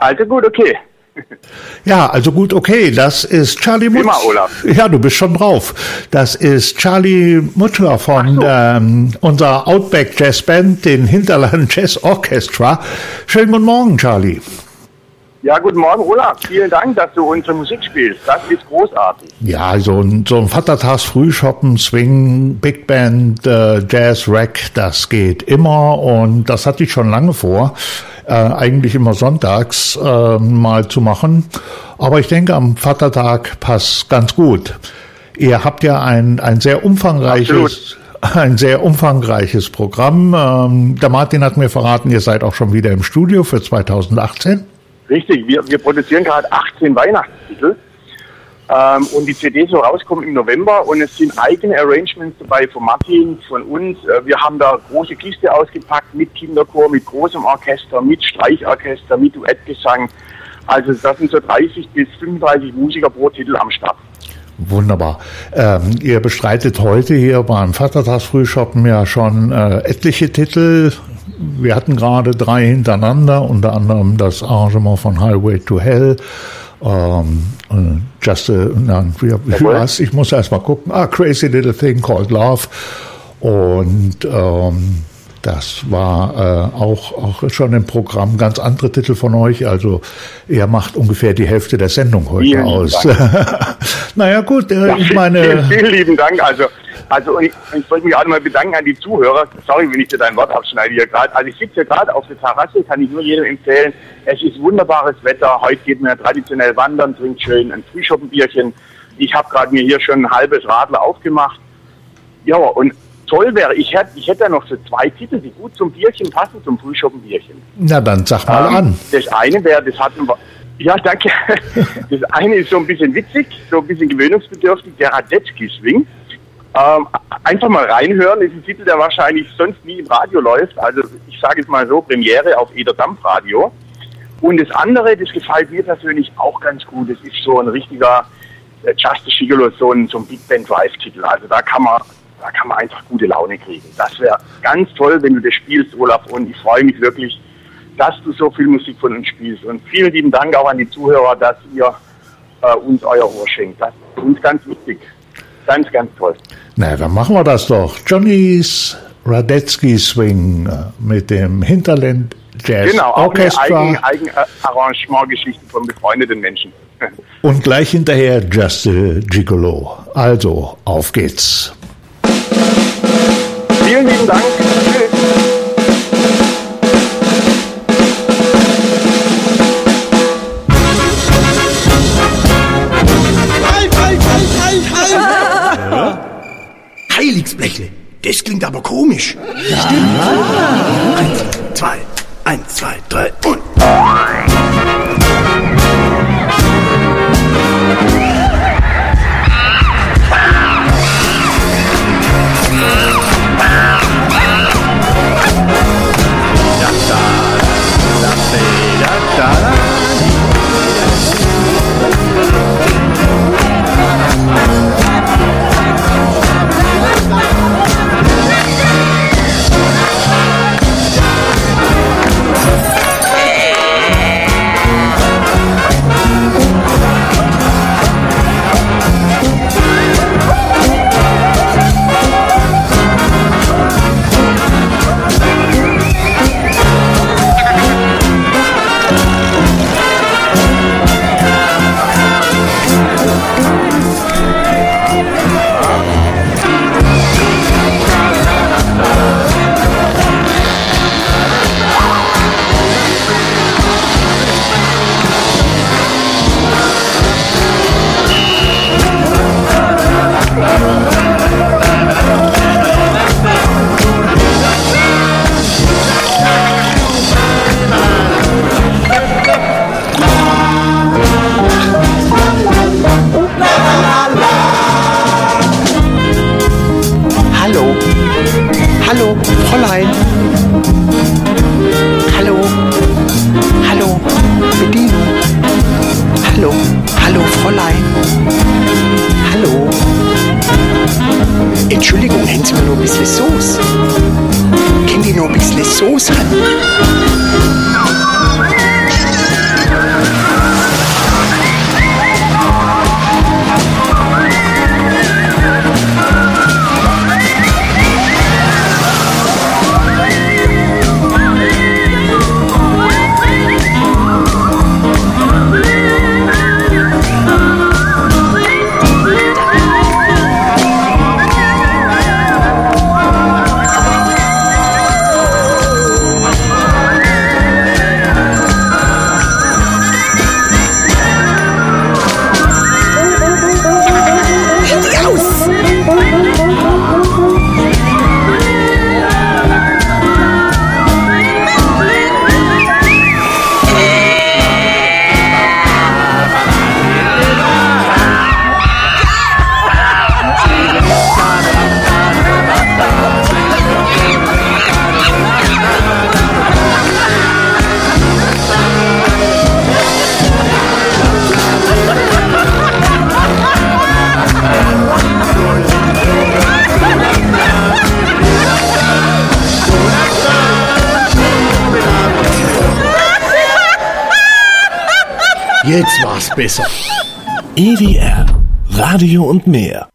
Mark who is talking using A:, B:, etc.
A: Also gut, okay.
B: Ja, also gut, okay. Das ist Charlie Mutter.
A: Immer, Olaf.
B: Ja, du bist schon drauf. Das ist Charlie Mutter von
A: so.
B: ähm, unserer Outback Jazz Band, den Hinterland Jazz Orchestra. Schönen guten Morgen, Charlie.
A: Ja, guten Morgen, Olaf. Vielen Dank, dass du unsere Musik spielst. Das ist großartig.
B: Ja, so ein, so ein Vatertags Frühshoppen, Swing, Big Band, äh, Jazz, Rack, das geht immer und das hatte ich schon lange vor, äh, eigentlich immer sonntags äh, mal zu machen. Aber ich denke, am Vatertag passt ganz gut. Ihr habt ja ein, ein sehr umfangreiches ein sehr umfangreiches Programm. Ähm, der Martin hat mir verraten, ihr seid auch schon wieder im Studio für 2018.
A: Richtig, wir, wir produzieren gerade 18 Weihnachtstitel. Ähm, und die CD soll rauskommen im November und es sind eigene Arrangements dabei von Martin, von uns. Äh, wir haben da große Kiste ausgepackt mit Kinderchor, mit großem Orchester, mit Streichorchester, mit Duettgesang. Also das sind so 30 bis 35 Musiker pro Titel am Start.
B: Wunderbar. Ähm, ihr bestreitet heute hier beim Vatertagsfrühshoppen ja schon äh, etliche Titel. Wir hatten gerade drei hintereinander, unter anderem das Arrangement von Highway to Hell. Ähm, äh, just a, nein, wie, wie? Ich muss erst mal gucken. Ah, Crazy Little Thing Called Love. Und ähm, das war äh, auch, auch schon im Programm ganz andere Titel von euch. Also er macht ungefähr die Hälfte der Sendung heute
A: Vielen
B: aus. Naja gut, äh,
A: Ja,
B: ich meine,
A: vielen, vielen lieben Dank. Also, also und ich, ich wollte mich auch nochmal bedanken an die Zuhörer. Sorry, wenn ich dir dein Wort abschneide hier gerade. Also ich sitze hier gerade auf der Terrasse, kann ich nur jedem empfehlen. Es ist wunderbares Wetter. Heute geht man ja traditionell wandern, trinkt schön ein Frühschoppenbierchen. Ich habe gerade mir hier schon ein halbes Radler aufgemacht. Ja, und toll wäre, ich hätte, ich hätte ja noch so zwei Titel, die gut zum Bierchen passen, zum Frühschoppenbierchen.
B: na dann sag mal
A: Ähm,
B: an.
A: Das eine wäre, das hatten wir. Ja, danke. Das eine ist so ein bisschen witzig, so ein bisschen gewöhnungsbedürftig, der Radetzky-Swing. Ähm, einfach mal reinhören, ist ein Titel, der wahrscheinlich sonst nie im Radio läuft. Also ich sage es mal so, Premiere auf Eder Dampfradio. Und das andere, das gefällt mir persönlich auch ganz gut. Das ist so ein richtiger äh, Justice Gigolo, so ein, so ein Big Band Drive-Titel. Also da kann man, da kann man einfach gute Laune kriegen. Das wäre ganz toll, wenn du das spielst, Olaf. Und ich freue mich wirklich, dass du so viel Musik von uns spielst. Und vielen lieben Dank auch an die Zuhörer, dass ihr äh, uns euer Ohr schenkt. Das ist uns ganz wichtig. Ganz, ganz toll.
B: Na, dann machen wir das doch. Johnny's Radetzky Swing äh, mit dem Hinterland Jazz
A: Genau,
B: Orchestra
A: eigen, eigen äh, Arrangementgeschichte von befreundeten Menschen.
B: und gleich hinterher Just a Gigolo. Also, auf geht's.
A: Vielen lieben Dank. Tschüss.
C: Klingt aber komisch. Stimmt. Eins, zwei, eins, zwei, drei und. 欢迎。Jetzt war's besser.
D: EDR Radio und mehr.